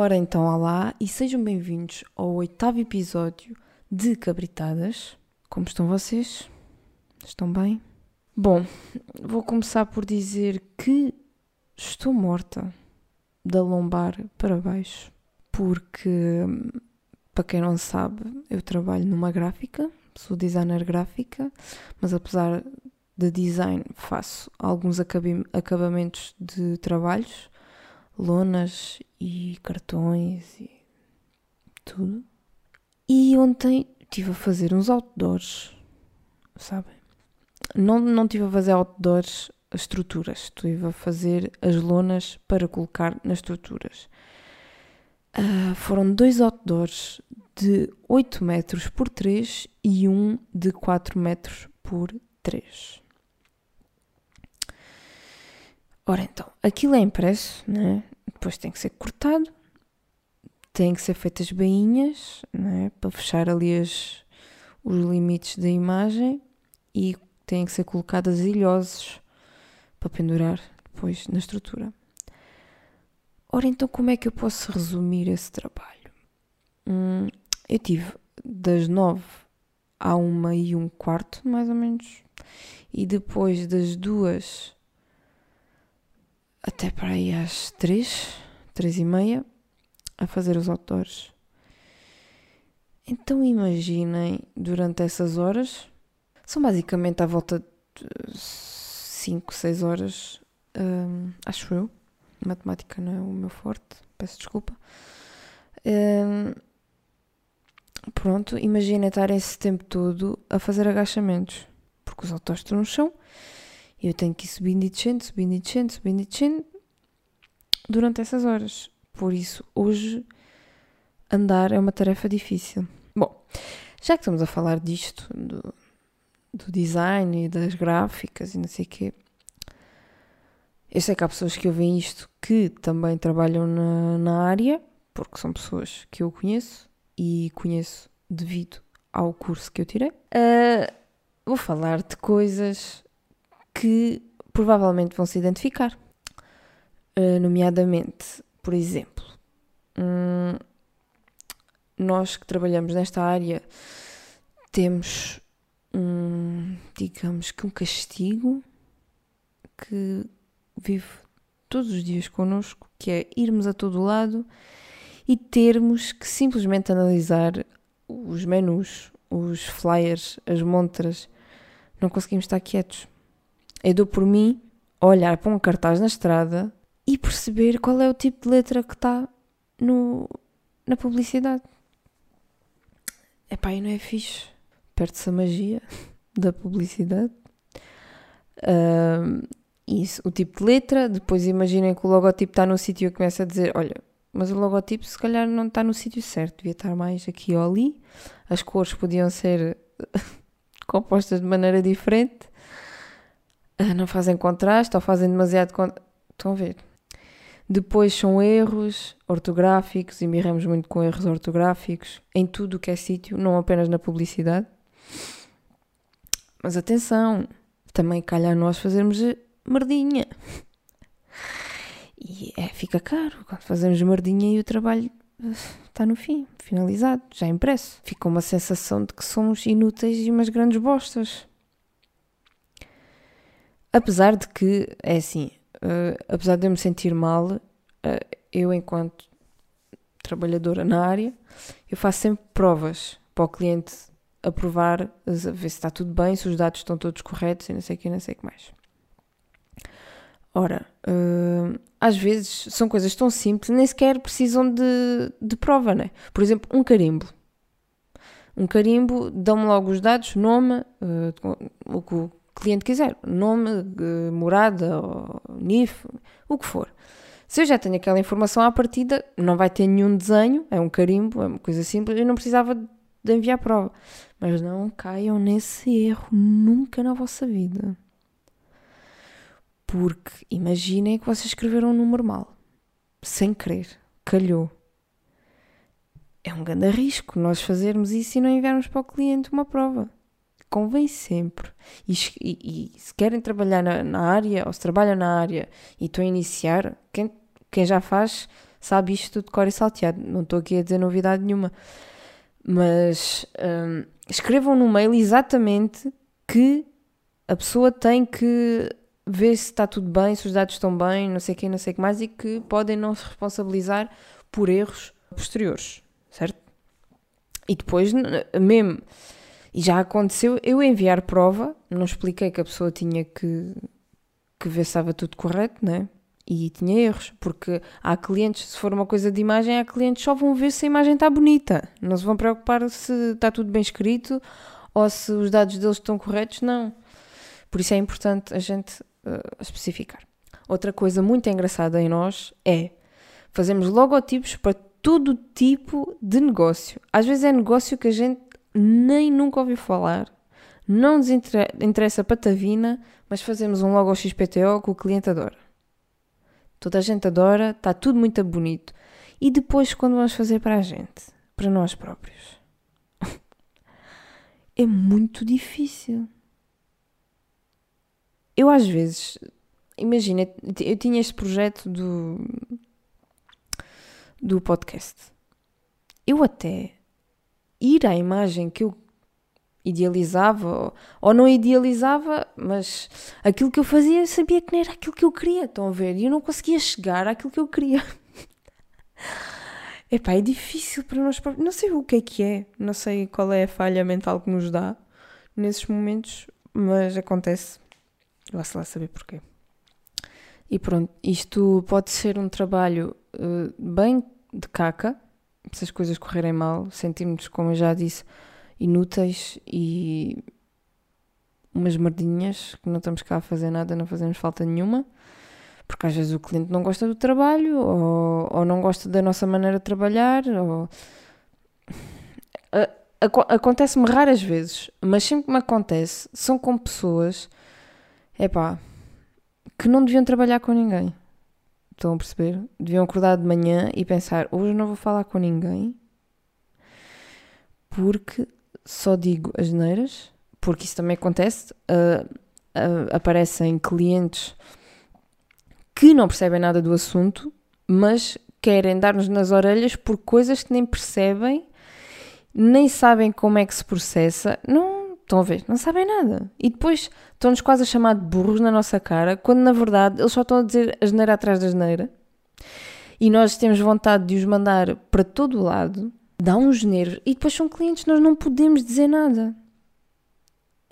Ora então, olá e sejam bem-vindos ao oitavo episódio de Cabritadas. Como estão vocês? Estão bem? Bom, vou começar por dizer que estou morta da lombar para baixo, porque, para quem não sabe, eu trabalho numa gráfica, sou designer gráfica, mas apesar de design faço alguns acabamentos de trabalhos, lonas e cartões e tudo. E ontem estive a fazer uns outdoors, sabem? Não, não estive a fazer outdoors as estruturas, estive a fazer as lonas para colocar nas estruturas. Uh, foram dois outdoors de 8 metros por 3 e um de 4 metros por 3. Ora então, aquilo é impresso, né? depois tem que ser cortado, tem que ser feitas bainhas né? para fechar ali as, os limites da imagem e têm que ser colocadas ilhoses para pendurar depois na estrutura. Ora, então, como é que eu posso resumir esse trabalho? Hum, eu tive das nove à uma e um quarto, mais ou menos, e depois das duas até para aí às três, três e meia, a fazer os outdoors. Então imaginem, durante essas horas, são basicamente à volta de 5, 6 horas, hum, acho eu. Matemática não é o meu forte, peço desculpa. Hum, pronto, imaginem estar esse tempo todo a fazer agachamentos, porque os chão e eu tenho que ir subindo e descendo, subindo e descendo, subindo e descendo durante essas horas. Por isso, hoje, andar é uma tarefa difícil. Bom, já que estamos a falar disto, do, do design e das gráficas e não sei o quê, eu sei que há pessoas que ouvem isto que também trabalham na, na área, porque são pessoas que eu conheço e conheço devido ao curso que eu tirei. Uh, vou falar de coisas que provavelmente vão se identificar. Uh, nomeadamente, por exemplo, hum, nós que trabalhamos nesta área temos, um, digamos que um castigo que vive todos os dias connosco, que é irmos a todo lado e termos que simplesmente analisar os menus, os flyers, as montras. Não conseguimos estar quietos. Eu dou por mim olhar para um cartaz na estrada e perceber qual é o tipo de letra que está no, na publicidade. Epá, e não é fixe. Perde-se a magia da publicidade. Uh, isso, o tipo de letra. Depois imaginem que o logotipo está no sítio e começa a dizer: Olha, mas o logotipo se calhar não está no sítio certo, devia estar mais aqui ou ali. As cores podiam ser compostas de maneira diferente. Ah, não fazem contraste ou fazem demasiado contraste. Estão a ver? Depois são erros ortográficos, e mirramos muito com erros ortográficos em tudo o que é sítio, não apenas na publicidade. Mas atenção, também calhar nós fazermos merdinha. E é, fica caro quando fazemos merdinha e o trabalho está no fim, finalizado, já impresso. Fica uma sensação de que somos inúteis e umas grandes bostas. Apesar de que, é assim, uh, apesar de eu me sentir mal, uh, eu, enquanto trabalhadora na área, eu faço sempre provas para o cliente aprovar, ver se está tudo bem, se os dados estão todos corretos e não sei o que, não sei o que mais. Ora, uh, às vezes são coisas tão simples, nem sequer precisam de, de prova, né? Por exemplo, um carimbo. Um carimbo, dão-me logo os dados, nome, uh, o cliente quiser, nome, uh, morada, NIF, o que for. Se eu já tenho aquela informação à partida, não vai ter nenhum desenho, é um carimbo, é uma coisa simples, eu não precisava de enviar prova. Mas não caiam nesse erro nunca na vossa vida. Porque imaginem que vocês escreveram um número mal, sem querer, calhou. É um grande risco nós fazermos isso e não enviarmos para o cliente uma prova. Convém sempre. E, e, e se querem trabalhar na, na, área, ou se trabalham na área e estão a iniciar, quem, quem já faz sabe isto de cor e salteado. Não estou aqui a dizer novidade nenhuma. Mas hum, escrevam no mail exatamente que a pessoa tem que ver se está tudo bem, se os dados estão bem, não sei o que, não sei o que mais, e que podem não se responsabilizar por erros posteriores, certo? E depois, mesmo, e já aconteceu eu enviar prova, não expliquei que a pessoa tinha que, que ver se estava tudo correto, né? E tinha erros, porque há clientes, se for uma coisa de imagem, há clientes só vão ver se a imagem está bonita, não se vão preocupar se está tudo bem escrito ou se os dados deles estão corretos, não. Por isso é importante a gente uh, especificar. Outra coisa muito engraçada em nós é fazemos logotipos para todo tipo de negócio. Às vezes é negócio que a gente nem nunca ouviu falar, não nos interessa patavina, mas fazemos um logo XPTO que o cliente adora. Toda a gente adora, está tudo muito bonito. E depois, quando vamos fazer para a gente, para nós próprios, é muito difícil. Eu, às vezes, imagina, eu tinha este projeto do, do podcast. Eu até ir à imagem que eu idealizava ou não idealizava, mas aquilo que eu fazia eu sabia que não era aquilo que eu queria, estão a ver? E eu não conseguia chegar àquilo que eu queria. Epá, é difícil para nós próprios. Não sei o que é que é, não sei qual é a falha mental que nos dá nesses momentos, mas acontece. Vá-se lá saber porquê. E pronto, isto pode ser um trabalho uh, bem de caca, se as coisas correrem mal, sentimos, como eu já disse, inúteis e umas merdinhas que não estamos cá a fazer nada, não fazemos falta nenhuma, porque às vezes o cliente não gosta do trabalho ou, ou não gosta da nossa maneira de trabalhar. Ou... Acontece-me raras vezes, mas sempre que me acontece, são com pessoas, é pá, que não deviam trabalhar com ninguém. Estão a perceber? Deviam acordar de manhã e pensar: hoje não vou falar com ninguém porque só digo as neiras, porque isso também acontece. Uh, uh, aparecem clientes que não percebem nada do assunto, mas querem dar-nos nas orelhas por coisas que nem percebem, nem sabem como é que se processa. Não estão a ver, não sabem nada. E depois estão-nos quase a chamar de burros na nossa cara, quando na verdade eles só estão a dizer a geneira atrás da geneira. E nós temos vontade de os mandar para todo o lado dá uns nervos e depois são clientes, nós não podemos dizer nada.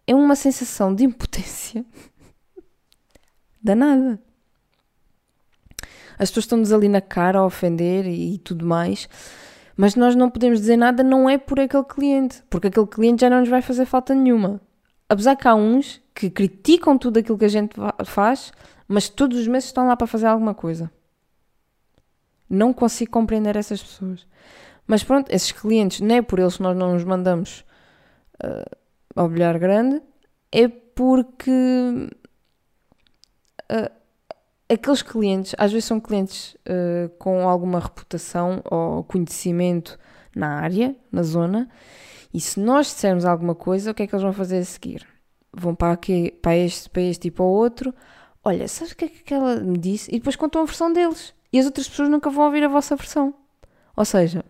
É uma sensação de impotência danada. As pessoas estão-nos ali na cara a ofender e, e tudo mais, mas nós não podemos dizer nada, não é por aquele cliente, porque aquele cliente já não nos vai fazer falta nenhuma. Apesar que há uns que criticam tudo aquilo que a gente faz, mas todos os meses estão lá para fazer alguma coisa. Não consigo compreender essas pessoas. Mas pronto, esses clientes, não é por eles que nós não nos mandamos uh, ao bilhar grande, é porque uh, aqueles clientes, às vezes são clientes uh, com alguma reputação ou conhecimento na área, na zona, e se nós dissermos alguma coisa, o que é que eles vão fazer a seguir? Vão para, aqui, para, este, para este e para o outro. Olha, sabes o que é que ela me disse? E depois contam a versão deles. E as outras pessoas nunca vão ouvir a vossa versão. Ou seja,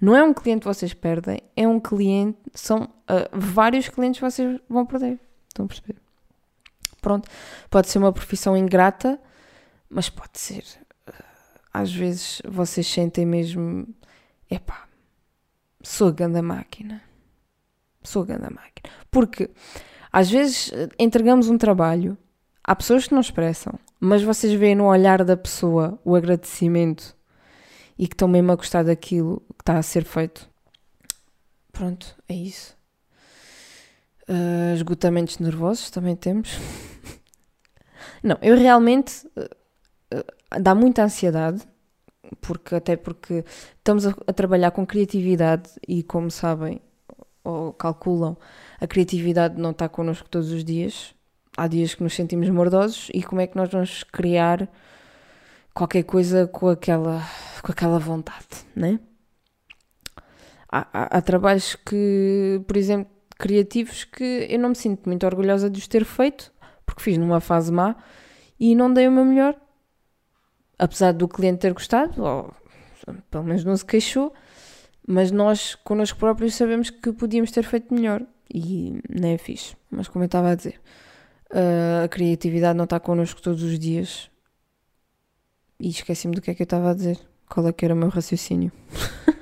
não é um cliente que vocês perdem, é um cliente, são uh, vários clientes que vocês vão perder. Estão a perceber? Pronto, pode ser uma profissão ingrata, mas pode ser. Uh, às vezes vocês sentem mesmo. Epá, sou a grande máquina. Sou a grande máquina. Porque às vezes entregamos um trabalho, há pessoas que não expressam, mas vocês veem no olhar da pessoa o agradecimento e que estão mesmo a gostar daquilo que está a ser feito. Pronto, é isso. Uh, esgotamentos nervosos também temos. Não, eu realmente dá muita ansiedade, porque até porque estamos a, a, trabalhar com criatividade e como sabem ou calculam, a criatividade não está connosco todos os dias. Há dias que nos sentimos mordosos e como é que nós vamos criar qualquer coisa com aquela, com aquela vontade, né? Há, há, há trabalhos que, por exemplo, criativos que eu não me sinto muito orgulhosa de os ter feito, porque fiz numa fase má e não dei o meu melhor. Apesar do cliente ter gostado, ou pelo menos não se queixou, mas nós, connosco próprios, sabemos que podíamos ter feito melhor e nem é fixe. Mas como eu estava a dizer, a criatividade não está connosco todos os dias e esqueci-me do que é que eu estava a dizer. Qual é que era o meu raciocínio?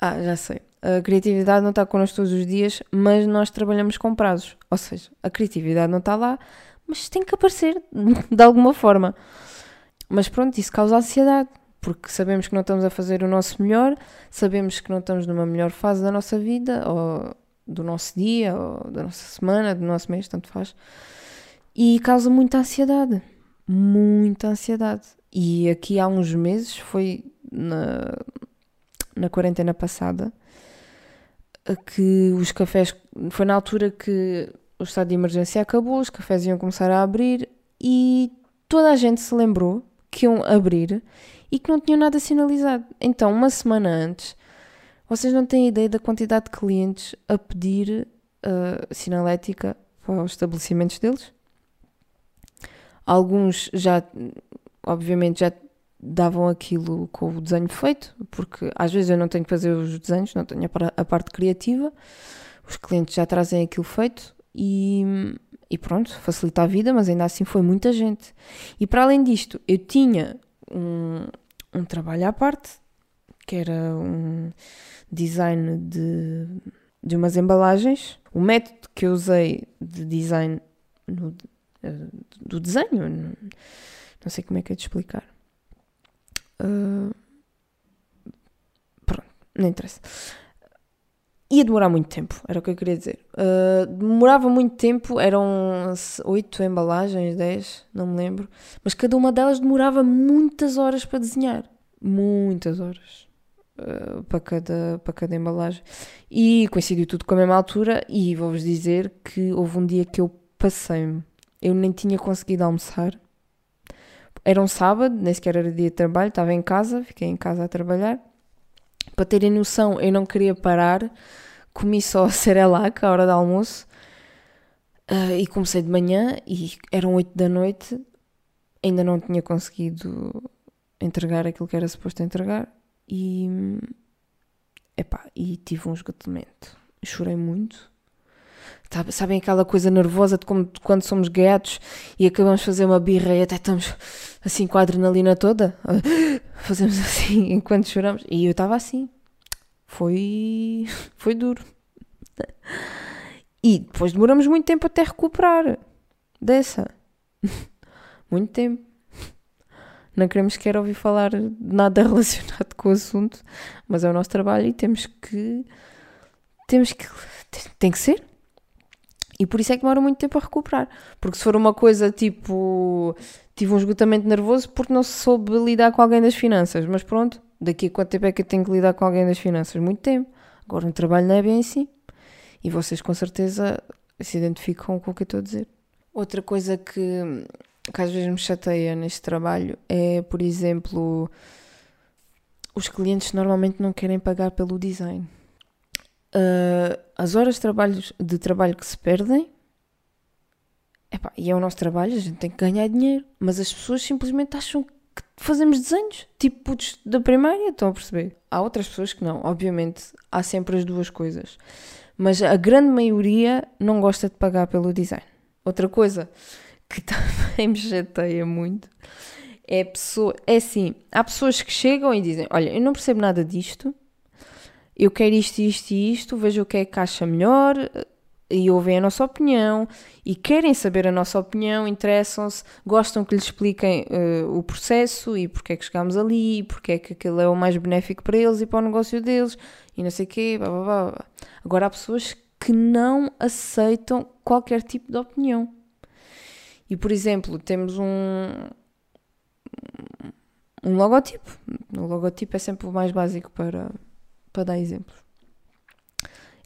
ah, já sei. A criatividade não está connosco todos os dias, mas nós trabalhamos com prazos. Ou seja, a criatividade não está lá, mas tem que aparecer de alguma forma. Mas pronto, isso causa ansiedade, porque sabemos que não estamos a fazer o nosso melhor, sabemos que não estamos numa melhor fase da nossa vida, ou do nosso dia, ou da nossa semana, do nosso mês, tanto faz. E causa muita ansiedade. Muita ansiedade. E aqui há uns meses, foi na, na quarentena passada, que os cafés. Foi na altura que o estado de emergência acabou, os cafés iam começar a abrir e toda a gente se lembrou que iam abrir e que não tinham nada sinalizado. Então, uma semana antes, vocês não têm ideia da quantidade de clientes a pedir uh, sinalética para os estabelecimentos deles? Alguns já, obviamente, já davam aquilo com o desenho feito, porque às vezes eu não tenho que fazer os desenhos, não tenho a parte criativa, os clientes já trazem aquilo feito e, e pronto, facilita a vida, mas ainda assim foi muita gente. E para além disto, eu tinha um, um trabalho à parte, que era um design de, de umas embalagens. O método que eu usei de design no, do desenho, não sei como é que é de explicar. Uh, pronto, não interessa ia demorar muito tempo, era o que eu queria dizer. Uh, demorava muito tempo, eram oito embalagens, dez, não me lembro, mas cada uma delas demorava muitas horas para desenhar. Muitas horas. Uh, para, cada, para cada embalagem. E coincidiu tudo com a mesma altura, e vou-vos dizer que houve um dia que eu passei-me. Eu nem tinha conseguido almoçar. Era um sábado, nem sequer era dia de trabalho, estava em casa, fiquei em casa a trabalhar para terem noção, eu não queria parar, comi só a Cerelac à hora do almoço uh, e comecei de manhã e eram 8 da noite, ainda não tinha conseguido entregar aquilo que era suposto entregar e, epá, e tive um esgotamento. Chorei muito. Sabem aquela coisa nervosa de como quando somos gatos e acabamos de fazer uma birra e até estamos assim com a adrenalina toda? Fazemos assim enquanto choramos. E eu estava assim. Foi. Foi duro. E depois demoramos muito tempo até recuperar dessa. Muito tempo. Não queremos querer ouvir falar de nada relacionado com o assunto, mas é o nosso trabalho e temos que. Temos que. Tem que ser. E por isso é que demora muito tempo a recuperar. Porque se for uma coisa tipo. Tive um esgotamento nervoso porque não soube lidar com alguém das finanças. Mas pronto, daqui a quanto tempo é que eu tenho que lidar com alguém das finanças? Muito tempo. Agora no trabalho não é bem assim. E vocês com certeza se identificam com o que eu estou a dizer. Outra coisa que, que às vezes me chateia neste trabalho é, por exemplo, os clientes normalmente não querem pagar pelo design uh, as horas de trabalho, de trabalho que se perdem, epá, e é o nosso trabalho, a gente tem que ganhar dinheiro, mas as pessoas simplesmente acham que fazemos desenhos, tipo putos da primária, estão a perceber? Há outras pessoas que não, obviamente, há sempre as duas coisas, mas a grande maioria não gosta de pagar pelo design. Outra coisa que também me chateia muito é pessoa, é assim, há pessoas que chegam e dizem, olha, eu não percebo nada disto, eu quero isto, isto e isto, vejo o que é que acha melhor e ouvem a nossa opinião e querem saber a nossa opinião, interessam-se, gostam que lhes expliquem uh, o processo e porque é que chegámos ali, porque é que aquilo é o mais benéfico para eles e para o negócio deles e não sei o quê. Blá, blá, blá. Agora há pessoas que não aceitam qualquer tipo de opinião. E por exemplo, temos um, um logotipo. O logotipo é sempre o mais básico para, para dar exemplos.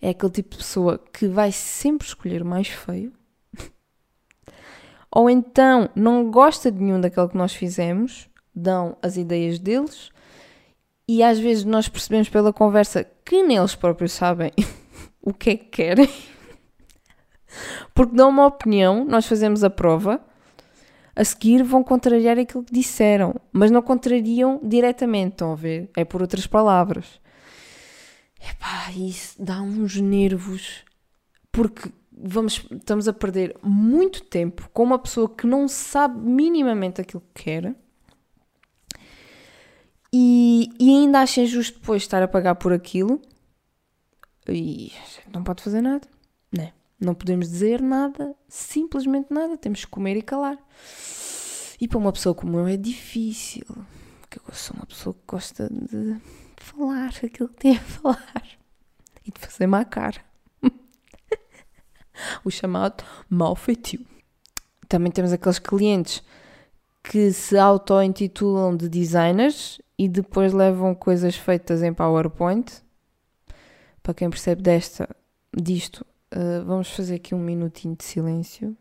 É aquele tipo de pessoa que vai sempre escolher o mais feio, ou então não gosta de nenhum daquele que nós fizemos, dão as ideias deles, e às vezes nós percebemos pela conversa que nem eles próprios sabem o que é que querem, porque dão uma opinião, nós fazemos a prova, a seguir vão contrariar aquilo que disseram, mas não contrariam diretamente, estão a ver? É por outras palavras. Epá, isso dá uns nervos, porque vamos, estamos a perder muito tempo com uma pessoa que não sabe minimamente aquilo que quer e, e ainda acha injusto depois estar a pagar por aquilo e não pode fazer nada, né? Não podemos dizer nada, simplesmente nada, temos que comer e calar. E para uma pessoa como eu é difícil, porque eu sou uma pessoa que gosta de falar aquilo que tem a falar e de fazer má cara. o chamado mau feitio. Também temos aqueles clientes que se auto-intitulam de designers e depois levam coisas feitas em PowerPoint. Para quem percebe desta, disto, uh, vamos fazer aqui um minutinho de silêncio,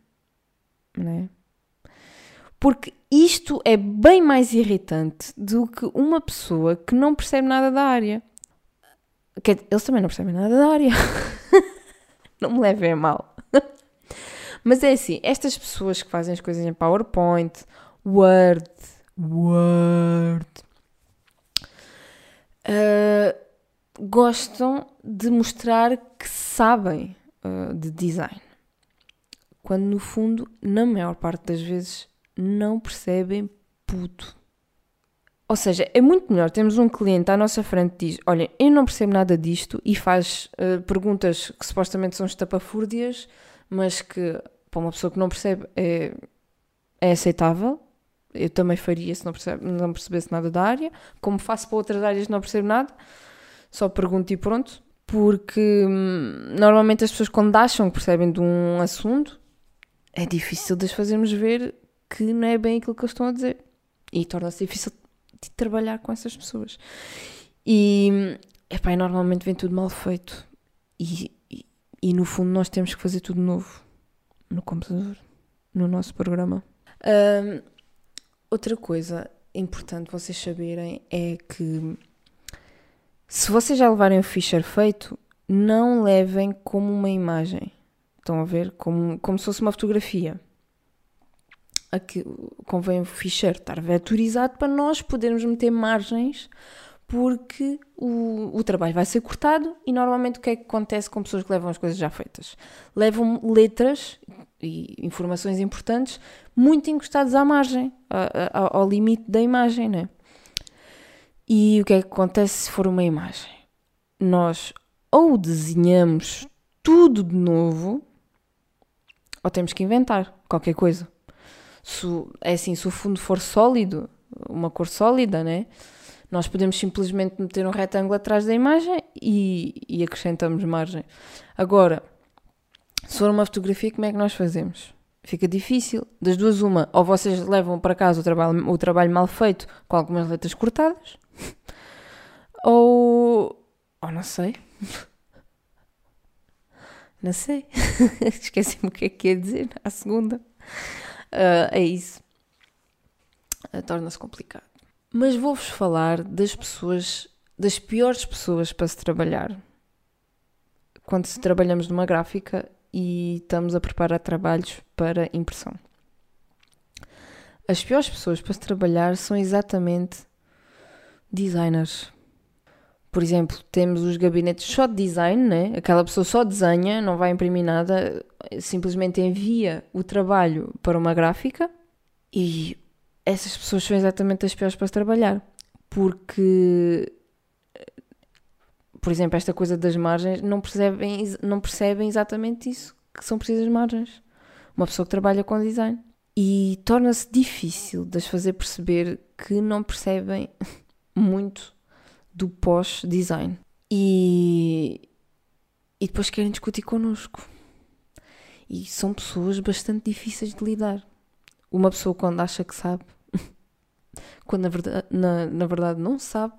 né? Porque isto é bem mais irritante do que uma pessoa que não percebe nada da área. Eles também não percebem nada da área. não me levem a mal. Mas é assim, estas pessoas que fazem as coisas em PowerPoint, Word, Word, uh, gostam de mostrar que sabem uh, de design. Quando no fundo, na maior parte das vezes, não percebem puto. Ou seja, é muito melhor termos um cliente à nossa frente que diz: Olha, eu não percebo nada disto e faz uh, perguntas que supostamente são estapafúrdias, mas que para uma pessoa que não percebe é, é aceitável. Eu também faria se não, percebe, não percebesse nada da área, como faço para outras áreas não percebo nada, só pergunto e pronto. Porque hum, normalmente as pessoas, quando acham que percebem de um assunto, é difícil de as fazermos ver que não é bem aquilo que eles estão a dizer. E torna-se difícil de trabalhar com essas pessoas. E, epá, normalmente vem tudo mal feito. E, e, e, no fundo nós temos que fazer tudo novo no computador, no nosso programa. Um, outra coisa importante vocês saberem é que se vocês já levarem o ficheiro feito, não levem como uma imagem. Estão a ver? Como, como se fosse uma fotografia aqui, convém o ficheiro estar vetorizado para nós podermos meter margens porque o, o trabalho vai ser cortado e normalmente o que é que acontece com pessoas que levam as coisas já feitas? Levam letras e informações importantes muito encostadas à margem, a, a, ao limite da imagem, né? E o que é que acontece se for uma imagem? Nós ou desenhamos tudo de novo ou temos que inventar qualquer coisa se, é assim, se o fundo for sólido, uma cor sólida, né? Nós podemos simplesmente meter um retângulo atrás da imagem e, e acrescentamos margem. Agora, se for uma fotografia, como é que nós fazemos? Fica difícil. Das duas, uma, ou vocês levam para casa o trabalho, o trabalho mal feito com algumas letras cortadas, ou. ou não sei. Não sei. Esqueci-me o que é que ia dizer à segunda uh, é isso. Uh, Torna-se complicado. Mas vou-vos falar das pessoas, das piores pessoas para se trabalhar. Quando se trabalhamos numa gráfica e estamos a preparar trabalhos para impressão. As piores pessoas para se trabalhar são exatamente designers. Por exemplo, temos os gabinetes só de design, né? aquela pessoa só desenha, não vai imprimir nada, simplesmente envia o trabalho para uma gráfica e essas pessoas são exatamente as piores para trabalhar. Porque, por exemplo, esta coisa das margens, não percebem, não percebem exatamente isso, que são precisas margens. Uma pessoa que trabalha com design. E torna-se difícil de as fazer perceber que não percebem muito do pós-design. E, e depois querem discutir connosco. E são pessoas bastante difíceis de lidar. Uma pessoa quando acha que sabe, quando na verdade, na, na verdade não sabe,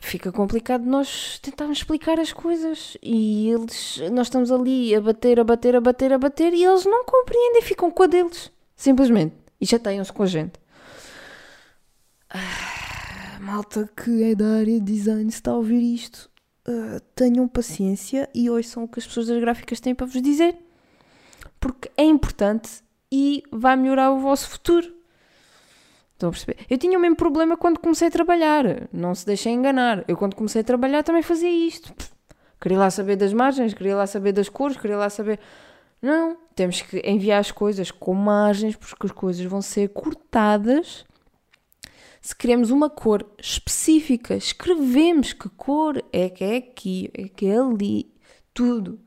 fica complicado nós tentarmos explicar as coisas e eles, nós estamos ali a bater, a bater, a bater, a bater e eles não compreendem, ficam com a deles, simplesmente, e chateiam-se com a gente. Ah malta que é da área de design está a ouvir isto, uh, tenham paciência e ouçam o que as pessoas das gráficas têm para vos dizer. Porque é importante e vai melhorar o vosso futuro. Estão a perceber? Eu tinha o mesmo problema quando comecei a trabalhar. Não se deixem enganar. Eu, quando comecei a trabalhar, também fazia isto. Queria lá saber das margens, queria lá saber das cores, queria lá saber. Não, temos que enviar as coisas com margens, porque as coisas vão ser cortadas. Se queremos uma cor específica, escrevemos que cor é que é aqui, é que é ali, tudo.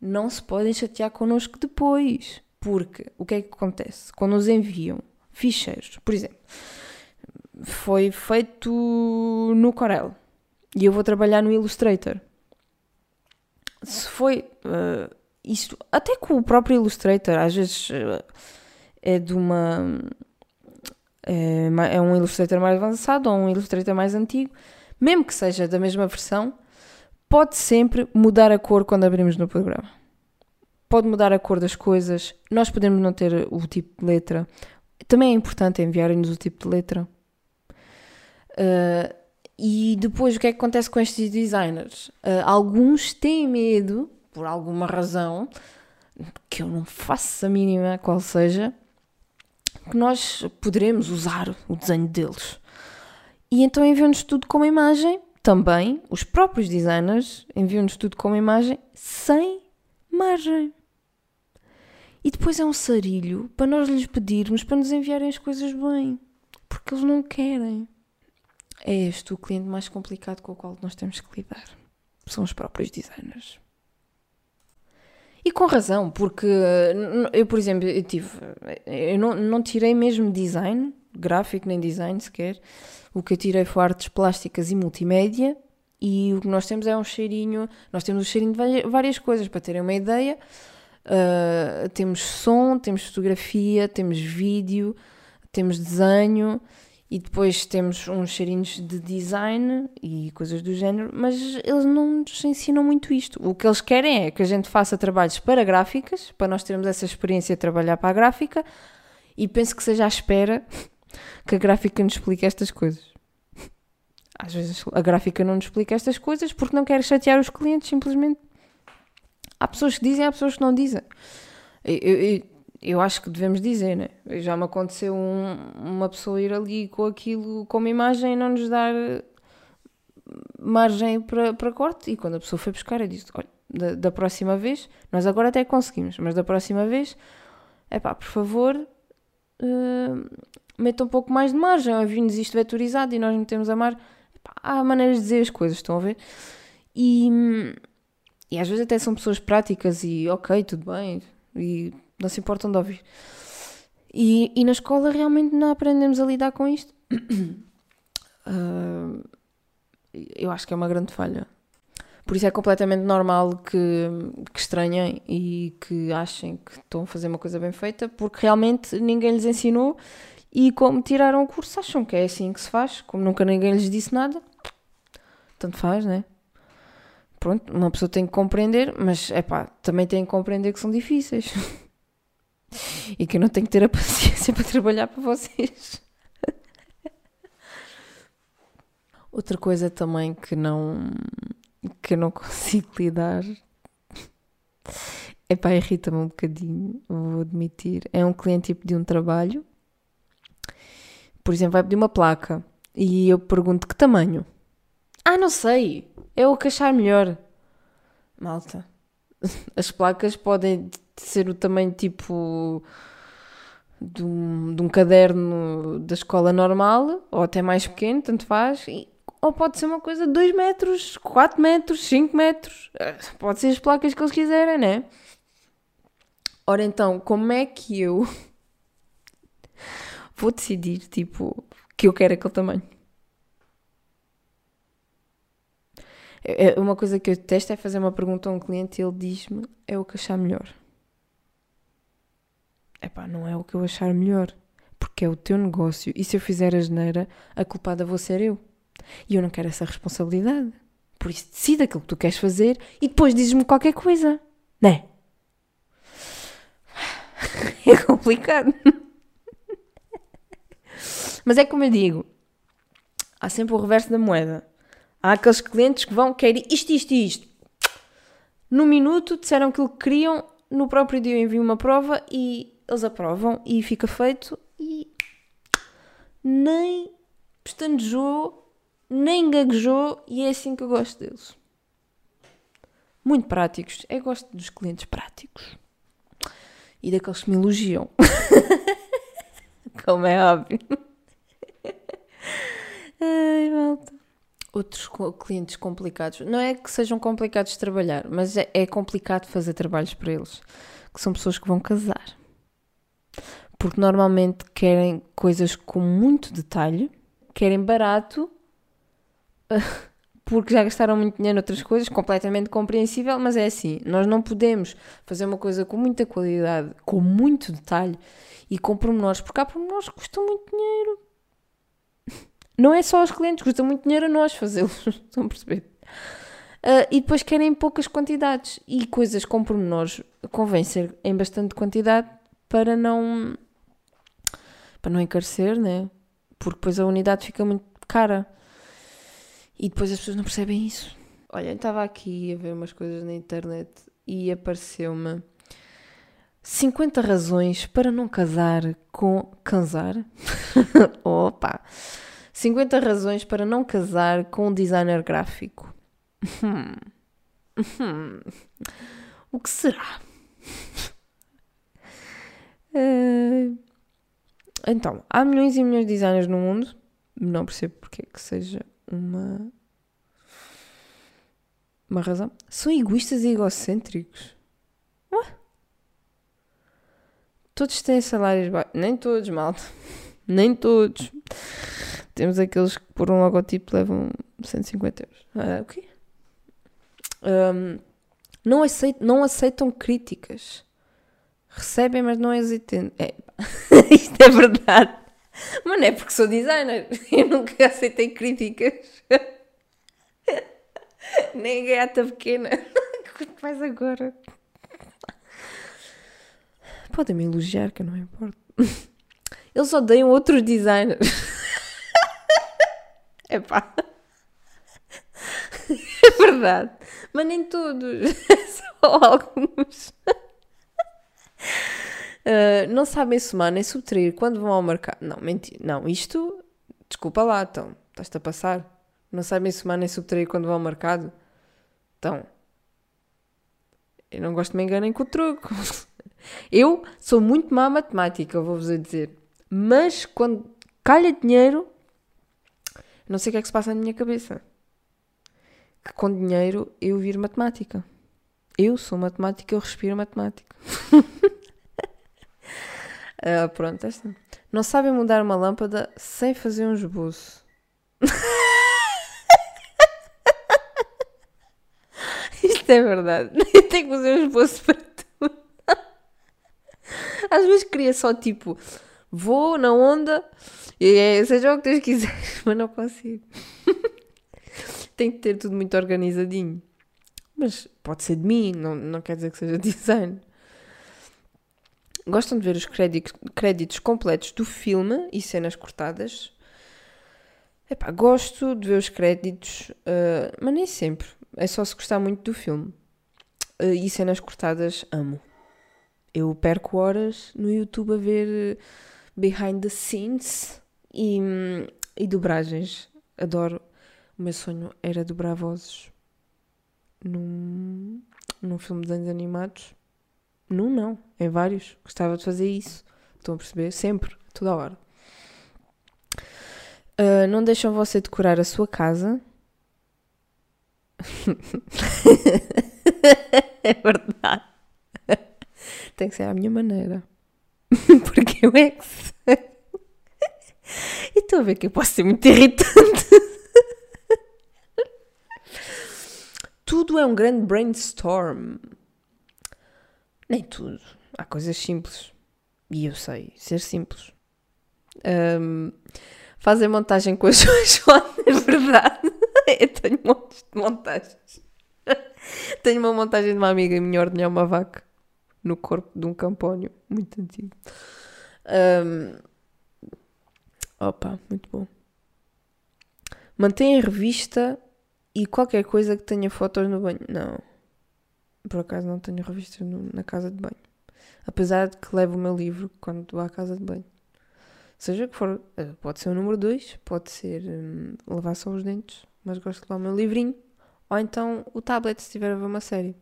Não se podem chatear connosco depois, porque o que é que acontece? Quando nos enviam ficheiros, por exemplo, foi feito no Corel e eu vou trabalhar no Illustrator se foi uh, isto, até com o próprio Illustrator, às vezes uh, é de uma. É, é, um Illustrator mais avançado ou um Illustrator mais antigo, mesmo que seja da mesma versão, pode sempre mudar a cor quando abrimos no programa. Pode mudar a cor das coisas, nós podemos não ter o tipo de letra. Também é importante enviarem-nos o tipo de letra. Uh, e depois o que é que acontece com estes designers? Uh, alguns têm medo, por alguma razão, que eu não faço a mínima qual seja, que nós poderemos usar o desenho deles. E então enviam-nos tudo com uma imagem, também, os próprios designers enviam-nos tudo com uma imagem sem margem. E depois é um sarilho para nós lhes pedirmos para nos enviarem as coisas bem, porque eles não querem é este o cliente mais complicado com o qual nós temos que lidar. São os próprios designers. E com razão, porque eu, por exemplo, eu tive. Eu não, não tirei mesmo design, gráfico nem design sequer. O que eu tirei foi artes plásticas e multimédia. E o que nós temos é um cheirinho. Nós temos um cheirinho de várias coisas, para terem uma ideia. Uh, temos som, temos fotografia, temos vídeo, temos desenho e depois temos uns cheirinhos de design e coisas do género, mas eles não nos ensinam muito isto. O que eles querem é que a gente faça trabalhos para gráficas, para nós termos essa experiência de trabalhar para a gráfica, e penso que seja à espera que a gráfica nos explique estas coisas. Às vezes a gráfica não nos explica estas coisas porque não quer chatear os clientes, simplesmente. Há pessoas que dizem, há pessoas que não dizem. Eu, eu, eu acho que devemos dizer, né? Já me aconteceu um, uma pessoa ir ali com aquilo, com uma imagem e não nos dar margem para, para corte. E quando a pessoa foi buscar, eu disse: olha, da, da próxima vez, nós agora até conseguimos, mas da próxima vez, é pá, por favor, uh, meta um pouco mais de margem. Envie-nos isto vetorizado e nós metemos a mar. Epá, há maneiras de dizer as coisas, estão a ver? E, e às vezes até são pessoas práticas e ok, tudo bem. E não se importam de ouvir. E, e na escola realmente não aprendemos a lidar com isto. Uh, eu acho que é uma grande falha. Por isso é completamente normal que, que estranhem e que achem que estão a fazer uma coisa bem feita, porque realmente ninguém lhes ensinou e como tiraram o curso acham que é assim que se faz, como nunca ninguém lhes disse nada, tanto faz, né? Pronto, uma pessoa tem que compreender, mas é pá, também tem que compreender que são difíceis. e que eu não tenho que ter a paciência para trabalhar para vocês. Outra coisa também que não que eu não consigo lidar é pá, irrita-me um bocadinho, vou admitir. É um cliente tipo de um trabalho, por exemplo, vai pedir uma placa e eu pergunto que tamanho. Ah, não sei, é o que achar melhor. Malta, as placas podem ser o tamanho tipo de um, de um caderno da escola normal, ou até mais pequeno, tanto faz, e, ou pode ser uma coisa de 2 metros, 4 metros, 5 metros, eh, pode ser as placas que eles quiserem, né? Ora então, como é que eu vou decidir, tipo, que eu quero aquele tamanho? É, é uma coisa que eu detesto é fazer uma pergunta a um cliente e ele diz-me é o que achar melhor. É pá, não é o que eu achar melhor, porque é o teu negócio e se eu fizer a geneira, a culpada vou ser eu. E eu não quero essa responsabilidade. Por isso, decida aquilo que tu queres fazer e depois dizes-me qualquer coisa, né? É complicado. Mas é como eu digo: há sempre o reverso da moeda. Há aqueles clientes que vão querer isto, isto e isto. No minuto disseram aquilo que queriam, no próprio dia eu envio uma prova e eles aprovam e fica feito e nem pestanejou, nem gaguejou e é assim que eu gosto deles. Muito práticos. Eu gosto dos clientes práticos. E daqueles que me elogiam. Como é óbvio. Ai, malta. Outros clientes complicados. Não é que sejam complicados de trabalhar, mas é, é complicado fazer trabalhos para eles. Que são pessoas que vão casar. Porque normalmente querem coisas com muito detalhe, querem barato, porque já gastaram muito dinheiro outras coisas, completamente compreensível, mas é assim, nós não podemos fazer uma coisa com muita qualidade, com muito detalhe e com pormenores, porque há pormenores que custam muito dinheiro. Não é só os clientes, custa muito dinheiro a nós fazê-los, estão a perceber? Uh, e depois querem poucas quantidades e coisas com pormenores convém em bastante quantidade para não para não encarecer, né? Porque depois a unidade fica muito cara. E depois as pessoas não percebem isso. Olha, estava aqui a ver umas coisas na internet e apareceu-me 50 razões para não casar com. Casar? Opa! 50 razões para não casar com um designer gráfico. Hum. Hum. O que será? Uh, então, há milhões e milhões de designers no mundo. Não percebo porque que seja uma. Uma razão. São egoístas e egocêntricos. Ué? Todos têm salários baixos. Nem todos, malta. Nem todos. Temos aqueles que por um logotipo levam 150 euros. Ah, o quê? Um, não, aceitam, não aceitam críticas. Recebem, mas não hesitem. É, isto é verdade. Mas não é porque sou designer. Eu nunca aceitei críticas. Nem gata pequena. Faz agora? Podem-me elogiar, que eu não me importo. Eles odeiam outros designers. Epá. É verdade. Mas nem todos. Só alguns. Uh, não sabem somar nem subtrair quando vão ao mercado. Não, mentira. Não, isto. Desculpa lá, então. Estás-te a passar. Não sabem somar nem subtrair quando vão ao mercado. Então. Eu não gosto de me enganem com o truque. Eu sou muito má matemática, vou-vos dizer. Mas quando calha dinheiro, não sei o que é que se passa na minha cabeça. Que com dinheiro eu viro matemática. Eu sou matemática, eu respiro matemática. Uh, pronto, esta. Não sabem mudar uma lâmpada sem fazer um esboço. Isto é verdade. Eu tenho que fazer um esboço para tudo. Às vezes queria só tipo, vou na onda, e é, seja o que Deus quiser, mas não consigo. Tem que ter tudo muito organizadinho. Mas pode ser de mim, não, não quer dizer que seja design. Gostam de ver os créditos, créditos completos do filme e cenas cortadas? Epá, gosto de ver os créditos, uh, mas nem sempre. É só se gostar muito do filme. Uh, e cenas cortadas, amo. Eu perco horas no YouTube a ver behind the scenes e, e dobragens. Adoro. O meu sonho era dobrar vozes num, num filme de desenhos animados. Num não, em vários. Gostava de fazer isso. Estão a perceber? Sempre, toda a hora. Uh, não deixam você decorar a sua casa. é verdade. Tem que ser à minha maneira. Porque eu é que sei. E estou a ver que eu posso ser muito irritante. Tudo é um grande brainstorm. Nem tudo. Há coisas simples. E eu sei ser simples. Um, fazer montagem com a Joana, é verdade. eu tenho montes de montagens. tenho uma montagem de uma amiga minha ordenhar uma vaca no corpo de um campónio. Muito antigo. Um, opa, muito bom. Mantenha revista e qualquer coisa que tenha fotos no banho. Não. Por acaso não tenho revistas no, na casa de banho. Apesar de que levo o meu livro quando vou à casa de banho. Seja que for, eh, pode ser o número 2, pode ser hum, levar só os dentes, mas gosto de levar o meu livrinho. Ou então o tablet, se estiver a ver uma série.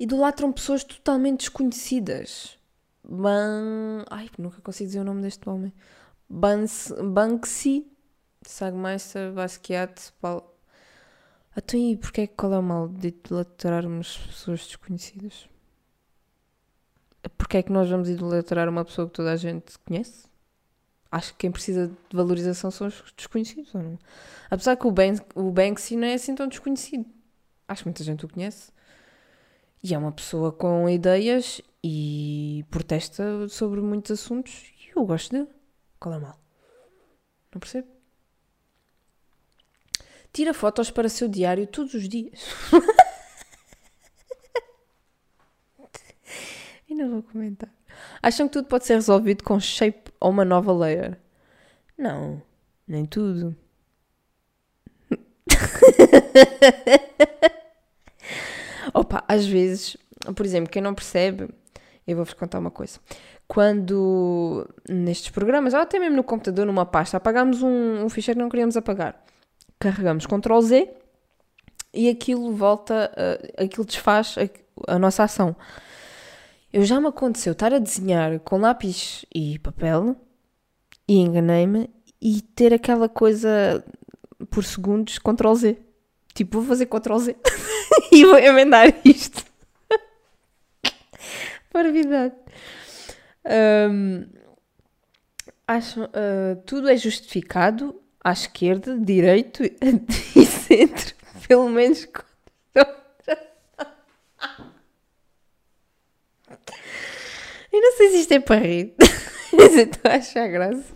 Idolatram pessoas totalmente desconhecidas. Ban... Ai, nunca consigo dizer o nome deste homem. Bans... Banksy, Sagmeister, Basquiat, Paulo... Então e porquê, qual é o mal de idolatrarmos pessoas desconhecidas? Porquê é que nós vamos idolatrar uma pessoa que toda a gente conhece? Acho que quem precisa de valorização são os desconhecidos, ou não? Apesar que o, Bank, o Banksy não é assim tão desconhecido. Acho que muita gente o conhece. E é uma pessoa com ideias e protesta sobre muitos assuntos e eu gosto dele. Qual é o mal? Não percebo. Tira fotos para seu diário todos os dias. e não vou comentar. Acham que tudo pode ser resolvido com shape ou uma nova layer? Não, nem tudo. Opa, às vezes, por exemplo, quem não percebe, eu vou-vos contar uma coisa. Quando nestes programas, ou até mesmo no computador, numa pasta, apagamos um, um ficheiro que não queríamos apagar carregamos Ctrl Z e aquilo volta, uh, aquilo desfaz a, a, nossa ação. Eu já me aconteceu estar a desenhar com lápis e papel e enganei-me e ter aquela coisa por segundos Ctrl Z. Tipo, vou fazer Ctrl Z e vou emendar isto. Parvidade. Um, acho, uh, tudo é justificado à esquerda, direito e centro, pelo menos Eu não sei se isto é para rir, mas eu estou a achar graça.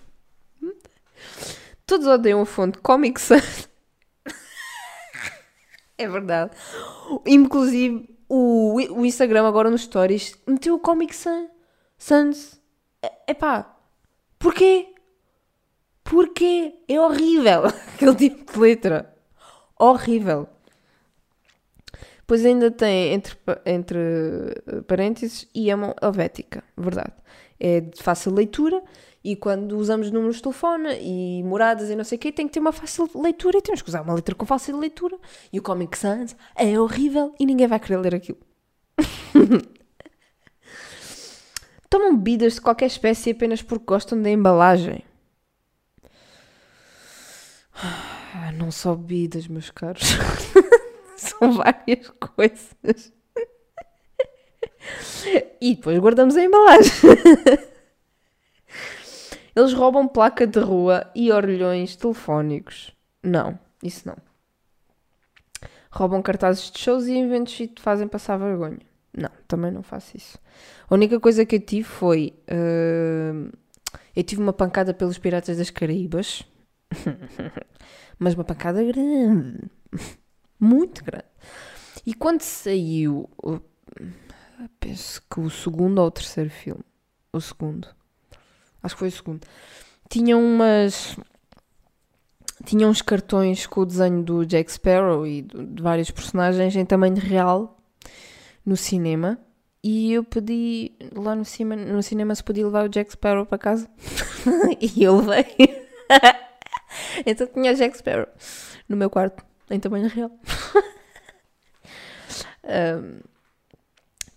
Todos odeiam a fonte Comic Sans. É verdade. Inclusive, o, o Instagram agora nos stories meteu o Comic Sans. Sans. Epá, porquê? Porque é horrível aquele tipo de letra. Horrível. Pois ainda tem entre, entre eh, parênteses e a helvética, verdade. É de fácil leitura e quando usamos números de telefone e moradas e não sei o quê, tem que ter uma fácil leitura e temos que usar uma letra com fácil leitura. E o Comic Sans é horrível e ninguém vai querer ler aquilo. Tomam bebidas de qualquer espécie apenas porque gostam da embalagem. Ah, não só bebidas, meus caros. São várias coisas. E depois guardamos a embalagem. Eles roubam placa de rua e orelhões telefónicos. Não, isso não. Roubam cartazes de shows e eventos e te fazem passar vergonha. Não, também não faço isso. A única coisa que eu tive foi. Uh, eu tive uma pancada pelos Piratas das Caraíbas. Mas uma pancada grande. Muito grande. E quando saiu, penso que o segundo ou o terceiro filme, o segundo, acho que foi o segundo, tinha umas. Tinha uns cartões com o desenho do Jack Sparrow e de vários personagens em tamanho real no cinema. E eu pedi lá no, cima, no cinema se podia levar o Jack Sparrow para casa. e eu levei. então tinha Jack Sparrow no meu quarto, em tamanho real. um,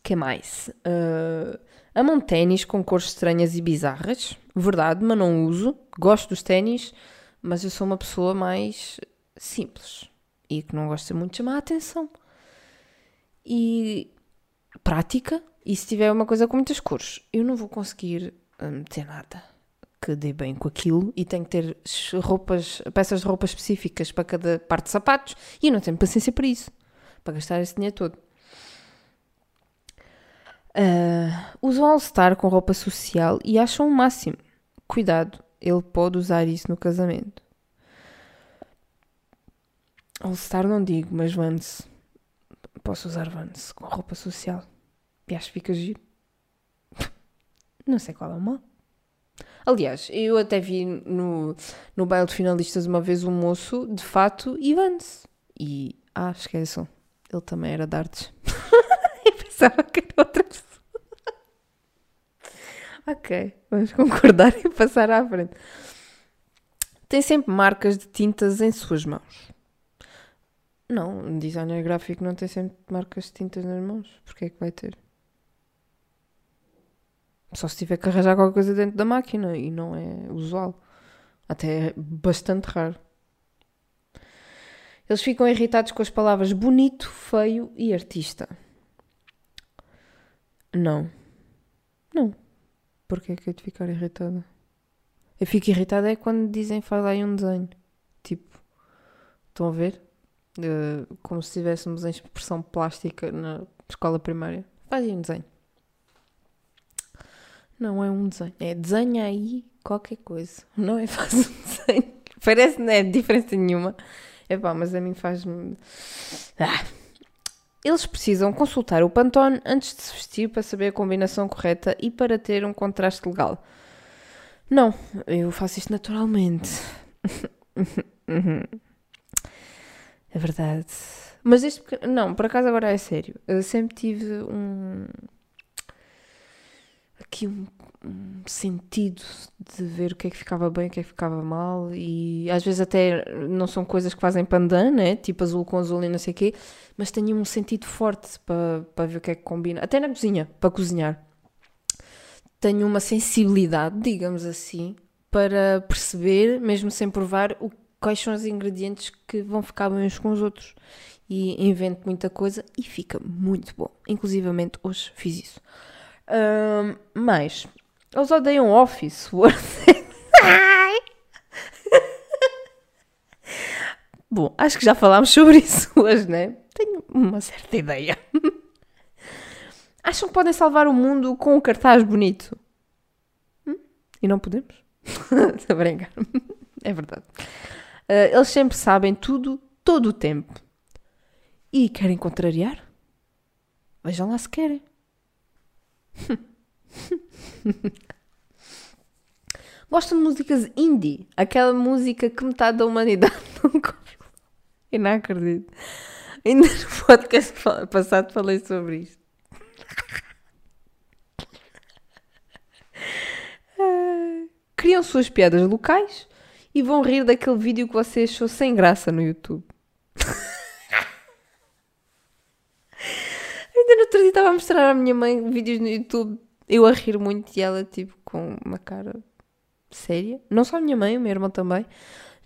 que mais? Uh, amam ténis com cores estranhas e bizarras. Verdade, mas não uso. Gosto dos ténis, mas eu sou uma pessoa mais simples e que não gosta muito de chamar a atenção. E prática. E se tiver uma coisa com muitas cores, eu não vou conseguir meter nada que dê bem com aquilo e tenho que ter roupas, peças de roupa específicas para cada parte de sapatos e eu não tenho paciência para isso, para gastar esse dinheiro todo. Uh, usam All-Star com roupa social e acham o máximo. Cuidado, ele pode usar isso no casamento. All-Star não digo, mas Vans. Posso usar Vans com roupa social. E acho que fica giro. Não sei qual é o mal. Aliás, eu até vi no, no baile de finalistas uma vez um moço de fato e Vans. E, ah, esqueçam, ele também era de artes. Pensava que era outra pessoa. ok, vamos concordar e passar à frente. Tem sempre marcas de tintas em suas mãos. Não, um designer gráfico não tem sempre marcas de tintas nas mãos. Porquê é que vai ter? Só se tiver que arranjar qualquer coisa dentro da máquina e não é usual. Até é bastante raro. Eles ficam irritados com as palavras bonito, feio e artista. Não. Não. Porquê é que eu de ficar irritada? Eu fico irritada é quando dizem faz aí um desenho. Tipo, estão a ver? Uh, como se estivéssemos em expressão plástica na escola primária. Faz aí um desenho. Não é um desenho. É desenha aí qualquer coisa. Não é faz um desenho. Parece não é diferença nenhuma. É pá, mas a mim faz-me. Ah. Eles precisam consultar o Pantone antes de se vestir para saber a combinação correta e para ter um contraste legal. Não, eu faço isto naturalmente. é verdade. Mas este. Não, por acaso agora é sério. Eu sempre tive um. Aqui um, um sentido de ver o que é que ficava bem, o que é que ficava mal, e às vezes até não são coisas que fazem pandan, né? Tipo azul com azul e não sei o quê, mas tenho um sentido forte para, para ver o que é que combina. Até na cozinha, para cozinhar tenho uma sensibilidade, digamos assim, para perceber, mesmo sem provar, o, quais são os ingredientes que vão ficar bem uns com os outros. E invento muita coisa e fica muito bom. Inclusivamente hoje fiz isso. Um, mas eles odeiam Office, Word. bom, acho que já falámos sobre isso hoje, né? Tenho uma certa ideia. Acham que podem salvar o mundo com um cartaz bonito? Hum? E não podemos? Estou a brincar. é verdade. Uh, eles sempre sabem tudo, todo o tempo. E querem contrariar? Vejam lá se querem. Gostam de músicas indie? Aquela música que metade da humanidade nunca ouviu. Eu não acredito. Ainda no podcast passado falei sobre isto. Criam suas piadas locais e vão rir daquele vídeo que você achou sem graça no YouTube. Ainda no outro dia estava a mostrar à minha mãe vídeos no YouTube, eu a rir muito e ela tipo com uma cara séria. Não só a minha mãe, o meu irmão também.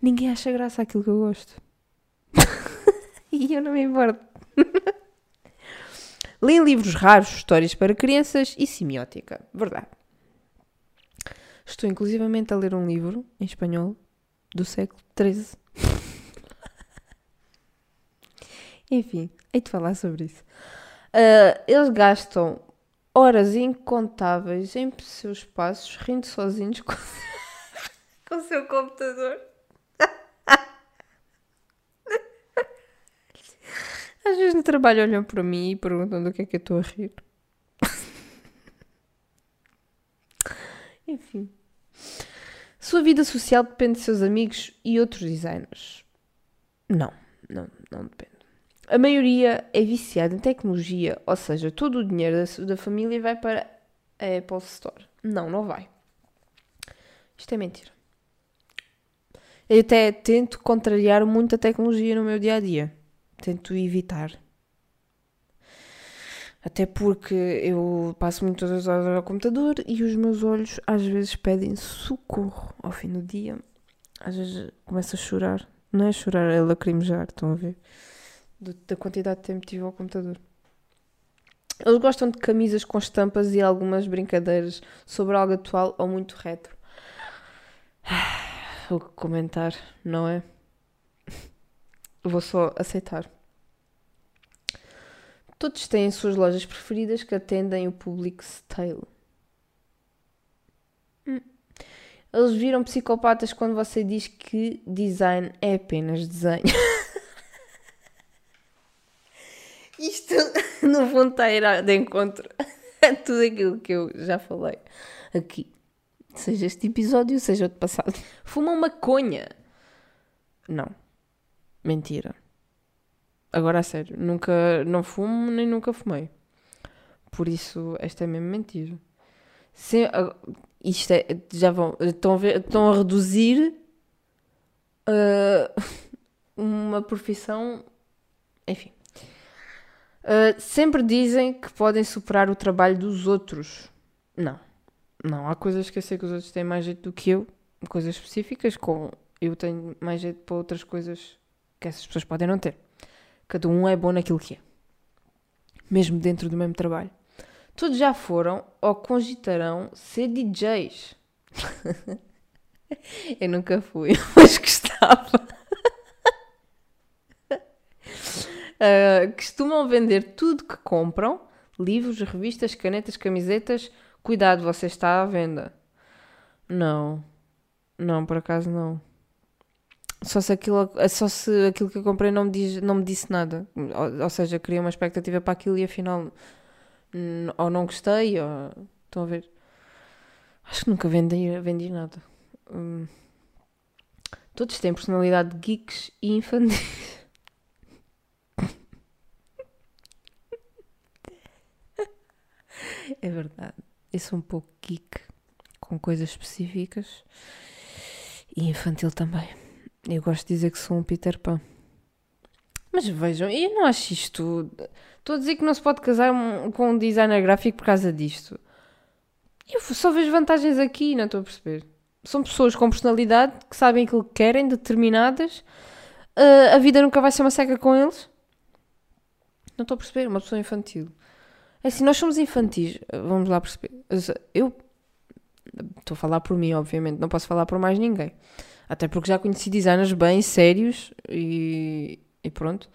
Ninguém acha graça aquilo que eu gosto. e eu não me importo. Leem livros raros, histórias para crianças e semiótica. Verdade. Estou inclusivamente a ler um livro em espanhol do século XIII. Enfim, hei de falar sobre isso. Uh, eles gastam horas incontáveis em seus passos, rindo sozinhos com, com o seu computador. Às vezes no trabalho olham para mim e perguntam do que é que eu estou a rir. Enfim. Sua vida social depende de seus amigos e outros designers. Não, não, não depende. A maioria é viciada em tecnologia, ou seja, todo o dinheiro da, da família vai para a Apple Store. Não, não vai. Isto é mentira. Eu até tento contrariar muito a tecnologia no meu dia a dia tento evitar. Até porque eu passo muitas horas ao computador e os meus olhos às vezes pedem socorro ao fim do dia. Às vezes começo a chorar. Não é chorar, é lacrimejar, estão a ver? Da quantidade de tempo que tive ao computador. Eles gostam de camisas com estampas e algumas brincadeiras sobre algo atual ou muito retro. O que comentar, não é? Vou só aceitar. Todos têm suas lojas preferidas que atendem o público style. Hum. Eles viram psicopatas quando você diz que design é apenas desenho. Isto, no fundo, está a ir de encontro a tudo aquilo que eu já falei aqui. Seja este episódio, seja outro passado. Fumam maconha. Não. Mentira. Agora a sério, nunca não fumo nem nunca fumei. Por isso, esta é mesmo mentira. Se, ah, isto é, já vão, estão a, ver, estão a reduzir uh, uma profissão, enfim. Uh, sempre dizem que podem superar o trabalho dos outros. Não. Não, há coisas que eu sei que os outros têm mais jeito do que eu, coisas específicas, com eu tenho mais jeito para outras coisas que essas pessoas podem não ter. Cada um é bom naquilo que é. Mesmo dentro do mesmo trabalho. Todos já foram ou cogitarão ser DJs. eu nunca fui, mas gostava. Uh, costumam vender tudo que compram: livros, revistas, canetas, camisetas. Cuidado, você está à venda. Não, não, por acaso não. Só se aquilo, só se aquilo que eu comprei não me, diz, não me disse nada. Ou, ou seja, criei uma expectativa para aquilo e afinal ou não gostei, ou. Estão a ver? Acho que nunca vendi, vendi nada. Hum. Todos têm personalidade de geeks e infantis. É verdade. Eu sou um pouco geek com coisas específicas e infantil também. Eu gosto de dizer que sou um Peter Pan. Mas vejam, eu não acho isto. Estou a dizer que não se pode casar com um designer gráfico por causa disto. Eu só vejo vantagens aqui, não estou a perceber. São pessoas com personalidade que sabem aquilo que querem, determinadas. Uh, a vida nunca vai ser uma seca com eles. Não estou a perceber, uma pessoa infantil. É assim, nós somos infantis, vamos lá perceber. Eu estou a falar por mim, obviamente, não posso falar por mais ninguém. Até porque já conheci designers bem sérios e, e pronto.